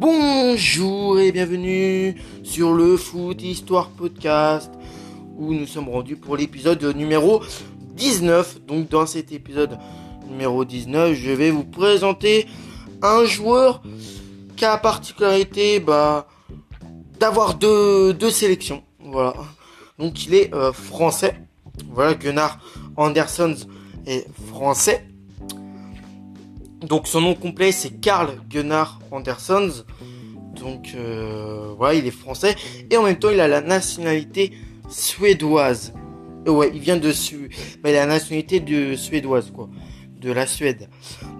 Bonjour et bienvenue sur le Foot Histoire Podcast où nous sommes rendus pour l'épisode numéro 19. Donc dans cet épisode numéro 19, je vais vous présenter un joueur qui a la particularité bah, d'avoir deux, sélections. Voilà. Donc il est euh, français. Voilà, Gunnar Andersons est français. Donc son nom complet c'est Karl Gunnar Andersons. Donc euh, voilà, il est français et en même temps il a la nationalité suédoise. Euh, ouais, il vient de Su bah, il a la nationalité de suédoise quoi, de la Suède.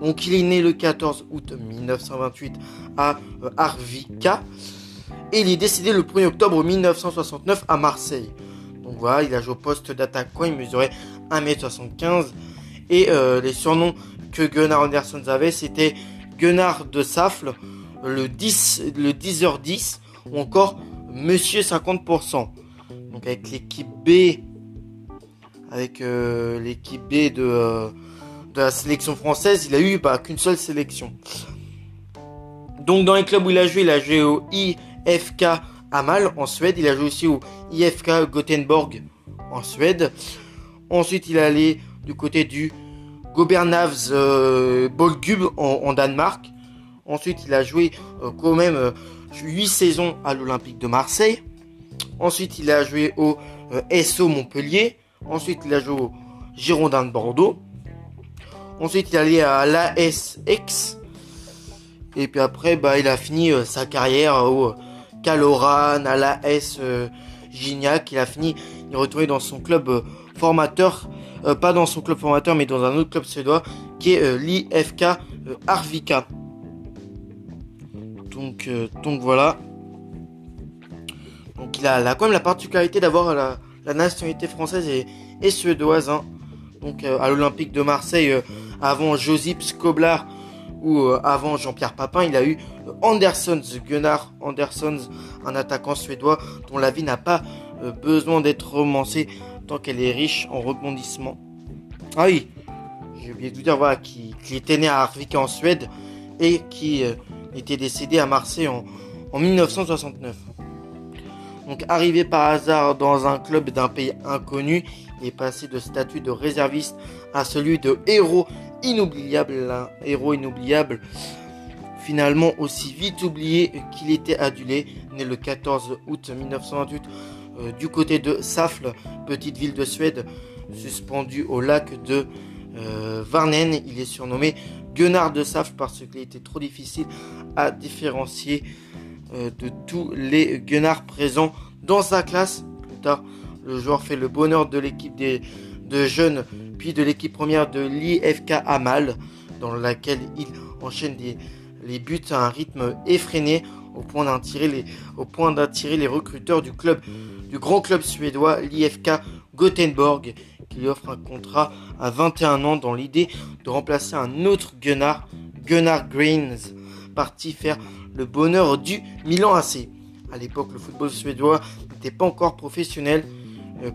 Donc il est né le 14 août 1928 à euh, Arvika et il est décédé le 1er octobre 1969 à Marseille. Donc voilà, il a joué au poste d'attaquant, il mesurait 1m75 et les surnoms que Gunnar Anderson avait, c'était Gunnar de Safle, le 10, le 10h10 ou encore Monsieur 50%. Donc avec l'équipe B, avec euh, l'équipe B de, euh, de, la sélection française, il a eu bah, qu'une seule sélection. Donc dans les clubs où il a joué, il a joué au IFK Amal en Suède, il a joué aussi au IFK Gothenburg en Suède. Ensuite, il est allé du côté du Gobernavs euh, en, Danemark. Ensuite, il a joué euh, quand même 8 euh, saisons à l'Olympique de Marseille. Ensuite, il a joué au SO Montpellier. Ensuite, il a joué au Girondin de Bordeaux. Ensuite, il est allé à l'ASX. Et puis après, bah, il a fini sa carrière au Caloran, à l'AS Gignac. Il a fini, il est retourné dans son club formateur euh, pas dans son club formateur, mais dans un autre club suédois, qui est euh, l'IFK euh, Arvika. Donc, donc voilà. Donc il a, quand même la particularité d'avoir la, nationalité française et, suédoise. Hein. Donc à l'Olympique de Marseille, avant Josip Skoblar ou avant Jean-Pierre Papin, il a eu Andersons, Gunnar Andersons, un attaquant suédois dont la vie n'a pas besoin d'être romancée qu'elle est riche en rebondissements. Ah oui, j'ai oublié de vous dire voilà, qui, était né à Arvika en Suède et qui euh, était décédé à Marseille en, en 1969. Donc arrivé par hasard dans un club d'un pays inconnu, est passé de statut de réserviste à celui de héros inoubliable. Héros inoubliable, finalement aussi vite oublié qu'il était adulé, né le 14 août 1928 euh, du côté de Safle, petite ville de Suède, suspendue au lac de euh, Varnen. Il est surnommé Gunnar de Safle parce qu'il était trop difficile à différencier euh, de tous les Gunnar présents dans sa classe. Plus tard, le joueur fait le bonheur de l'équipe de jeunes, puis de l'équipe première de l'IFK Amal, dans laquelle il enchaîne les buts à un rythme effréné au point d'attirer les, les recruteurs du club, du grand club suédois, l'IFK Gothenburg, qui lui offre un contrat à 21 ans dans l'idée de remplacer un autre Gunnar, Gunnar Greens, parti faire le bonheur du Milan AC. À l'époque, le football suédois n'était pas encore professionnel.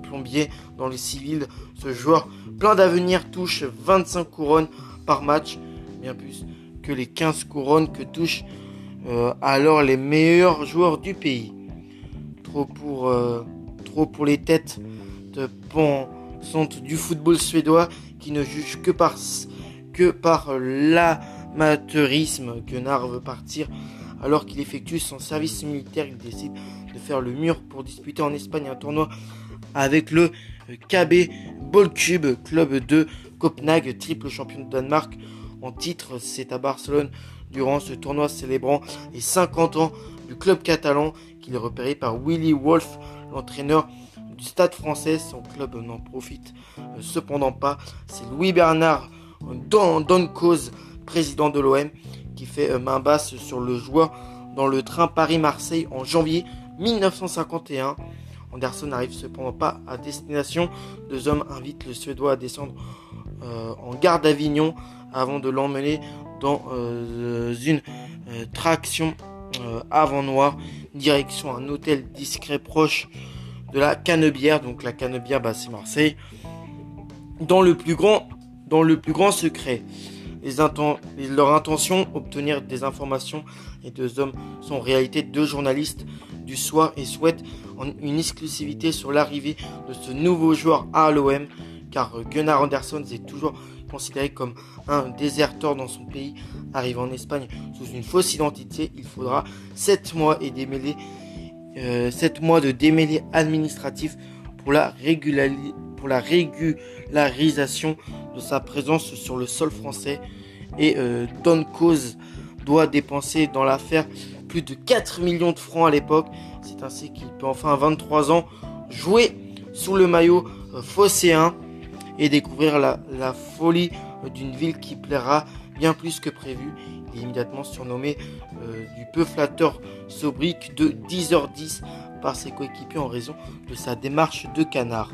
plombier dans le civil, ce joueur plein d'avenir touche 25 couronnes par match, bien plus que les 15 couronnes que touche euh, alors les meilleurs joueurs du pays. Trop pour, euh, les têtes de pensantes du football suédois qui ne jugent que par, que par l'amateurisme. Gunnar veut partir alors qu'il effectue son service militaire. Il décide de faire le mur pour disputer en Espagne un tournoi avec le KB Ballcube, club de Copenhague, triple champion de Danemark en titre. C'est à Barcelone durant ce tournoi célébrant les 50 ans du club catalan qu'il est repéré par Willy Wolf, l'entraîneur du Stade français. Son club n'en profite euh, cependant pas. C'est Louis Bernard Don, Cause, président de l'OM, qui fait euh, main basse sur le joueur dans le train Paris-Marseille en janvier 1951. Anderson n'arrive cependant pas à destination. Deux hommes invitent le Suédois à descendre en gare d'Avignon avant de l'emmener dans euh, une euh, traction avant noir direction un hôtel discret proche de la Canebière. Donc la Canebière, bah, c'est Marseille. Dans le plus grand, dans le plus grand secret. leur intention, obtenir des informations et deux hommes sont en réalité deux journalistes du soir et souhaitent une exclusivité sur l'arrivée de ce nouveau joueur à l'OM car Gunnar Anderson est toujours considéré comme un déserteur dans son pays. Arrivé en Espagne sous une fausse identité, il faudra 7 mois et euh, mois de démêlés administratifs pour la, la régularisation de sa présence sur le sol français. Et euh, Don Cause doit dépenser dans l'affaire plus de 4 millions de francs à l'époque. C'est ainsi qu'il peut enfin à 23 ans jouer sous le maillot euh, phocéen et découvrir la, folie d'une ville qui plaira bien plus que prévu. Il est immédiatement surnommé euh, du peu flatteur sobrique de 10h10 par ses coéquipiers en raison de sa démarche de canard.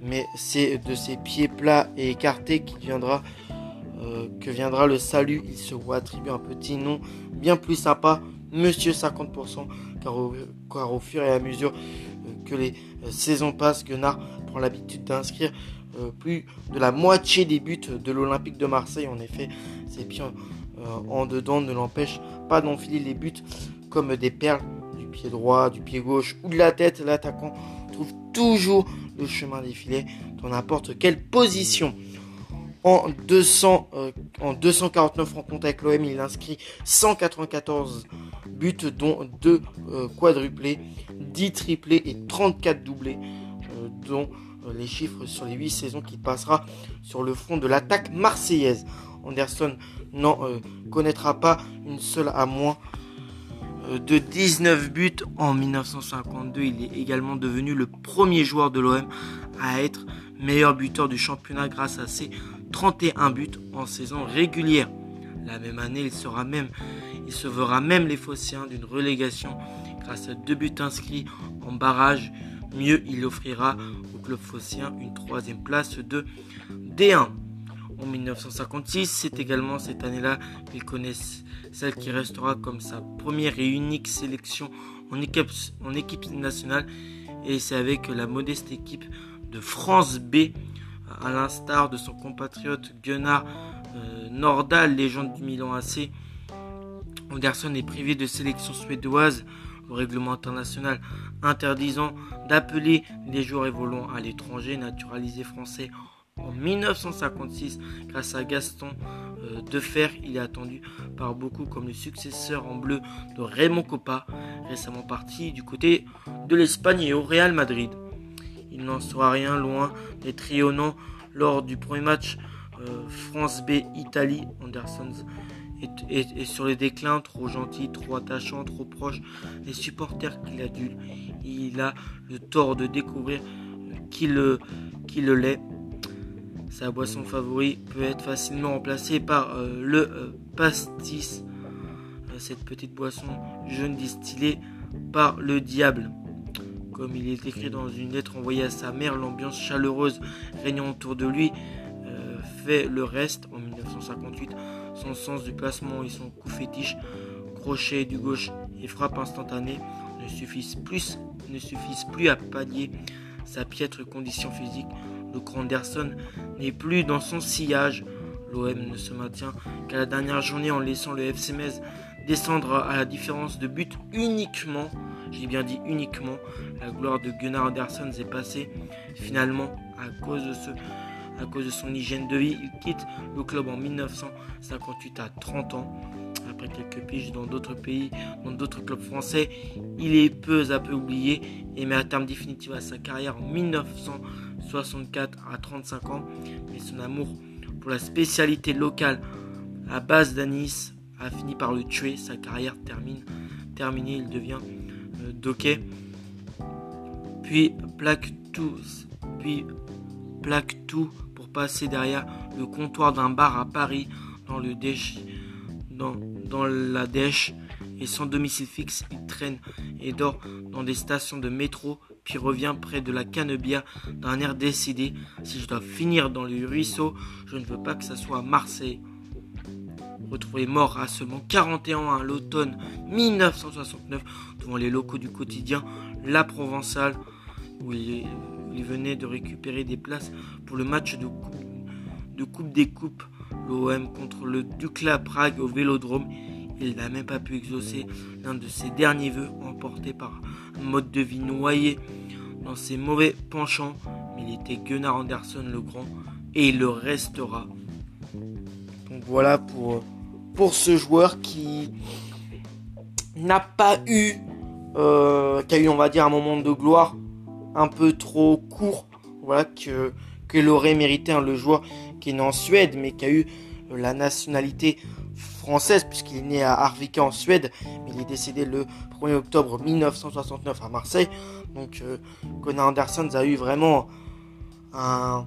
Mais c'est de ses pieds plats et écartés viendra, euh, que viendra le salut. Il se voit attribuer un petit nom bien plus sympa, Monsieur 50%, car au, car au fur et à mesure euh, que les saisons passent, Gunnar prend l'habitude d'inscrire euh, plus de la moitié des buts de l'Olympique de Marseille. En effet, ses pieds euh, en dedans ne l'empêchent pas d'enfiler les buts comme des perles du pied droit, du pied gauche ou de la tête. L'attaquant trouve toujours le chemin des filets dans n'importe quelle position. En, 200, euh, en 249 rencontres avec l'OM, il inscrit 194 buts, dont 2 quadruplés, 10 triplés et 34 doublés, dont les chiffres sur les 8 saisons qui passera sur le front de l'attaque marseillaise. Anderson n'en euh, connaîtra pas une seule à moins euh, de 19 buts en 1952. Il est également devenu le premier joueur de l'OM à être meilleur buteur du championnat grâce à ses 31 buts en saison régulière. La même année, il, sera même, il se verra même les Phocéens d'une relégation grâce à deux buts inscrits en barrage mieux il offrira au club phocéen une troisième place de D1. En 1956, c'est également cette année-là qu'il connaît celle qui restera comme sa première et unique sélection en équipe, nationale. Et c'est avec la modeste équipe de France B, à l'instar de son compatriote Gunnar euh, légende du Milan AC. Anderson est privé de sélection suédoise au règlement international interdisant d'appeler les joueurs évoluant à l'étranger naturalisés français en 1956 grâce à Gaston euh, Defer. Il est attendu par beaucoup comme le successeur en bleu de Raymond Coppa, récemment parti du côté de l'Espagne et au Real Madrid. Il n'en sera rien loin des trionnants lors du premier match euh, France B Italie. Anderson's et, sur les déclins, trop gentil, trop attachant, trop proche des supporters qu'il adule. Il a le tort de découvrir qu'il le, le l'est. Sa boisson favorite peut être facilement remplacée par euh, le euh, pastis, euh, cette petite boisson jaune distillée par le diable. Comme il est écrit dans une lettre envoyée à sa mère, l'ambiance chaleureuse régnant autour de lui fait le reste en 1958 son sens du placement et son coup fétiche, crochet du gauche et frappe instantanée ne suffisent plus, ne suffisent plus à pallier sa piètre condition physique. Le Anderson n'est plus dans son sillage. L'OM ne se maintient qu'à la dernière journée en laissant le FC Metz descendre à la différence de but uniquement. J'ai bien dit uniquement. La gloire de Gunnar Anderson est passée finalement à cause de ce à cause de son hygiène de vie. Il quitte le club en 1958 à 30 ans. Après quelques piges dans d'autres pays, dans d'autres clubs français, il est peu à peu oublié et met à terme définitif à sa carrière en 1964 à 35 ans. Mais son amour pour la spécialité locale à base d'anis a fini par le tuer. Sa carrière termine, terminée, il devient euh, doquet. Puis plaque tout, puis plaque tout passer derrière le comptoir d'un bar à Paris dans, le dans, dans la dèche et sans domicile fixe, il traîne et dort dans des stations de métro, puis revient près de la canebière d'un air décidé. Si je dois finir dans le ruisseau, je ne veux pas que ça soit à Marseille. Retrouvé mort à seulement 41 ans à l'automne 1969 devant les locaux du quotidien La Provençale, où il il venait de récupérer des places pour le match de coupe, des Coupes l'OM contre le Dukla Prague au Vélodrome. Il n'a même pas pu exaucer l'un de ses derniers vœux emporté par un mode de vie noyé dans ses mauvais penchants. Mais il était Gunnar Anderson le grand et il le restera. Donc voilà pour, pour ce joueur qui n'a pas eu, euh, qui a eu on va dire un moment de gloire un peu trop court. Voilà que qu'il aurait mérité le joueur qui est né en Suède mais qui a eu la nationalité française puisqu'il est né à Arvika en Suède mais il est décédé le 1er octobre 1969 à Marseille. Donc euh, Conan Anderson a eu vraiment un,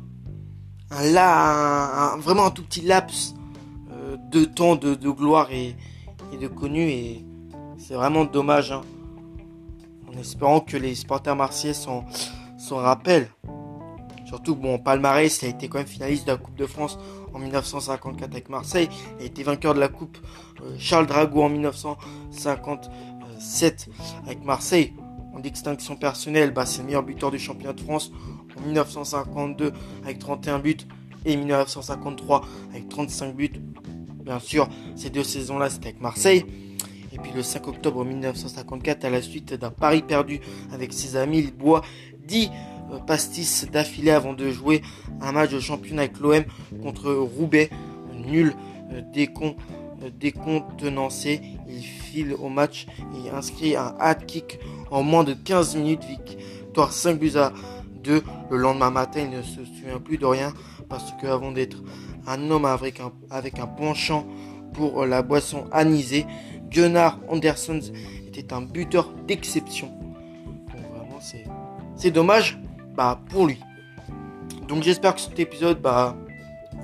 vraiment un tout petit laps euh, de temps de, gloire et, de connu et c'est vraiment dommage hein. En espérant que les supporters marseillais s'en rappellent. Surtout, bon, palmarès, a été quand même finaliste de la Coupe de France en 1954 avec Marseille. Il a été vainqueur de la Coupe euh, Charles Drago en 1957 avec Marseille. En distinction personnelle, bah, c'est le meilleur buteur du championnat de France en 1952 avec 31 buts et 1953 avec 35 buts. Bien sûr, ces deux saisons-là, c'était avec Marseille. Et puis le 5 octobre 1954, à la suite d'un pari perdu avec ses amis, il boit 10 euh, pastis d'affilée avant de jouer un match de championnat avec l'OM contre Roubaix. Nul euh, euh, décontenancé. Il file au match et inscrit un hat kick en moins de 15 minutes. Victoire 5 buts à 2. Le lendemain matin, il ne se souvient plus de rien parce que avant d'être un homme avec un penchant pour la boisson anisée, Gunnar Anderson était un buteur d'exception. vraiment, c'est dommage bah, pour lui. Donc j'espère que cet épisode bah,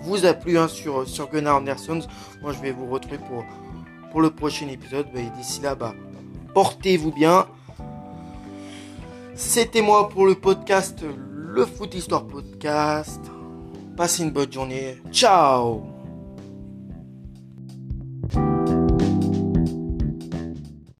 vous a plu hein, sur, sur Gunnar Anderson. Moi je vais vous retrouver pour, pour le prochain épisode. Bah, et d'ici là, bah, portez-vous bien. C'était moi pour le podcast, le Foot Histoire Podcast. Passez une bonne journée. Ciao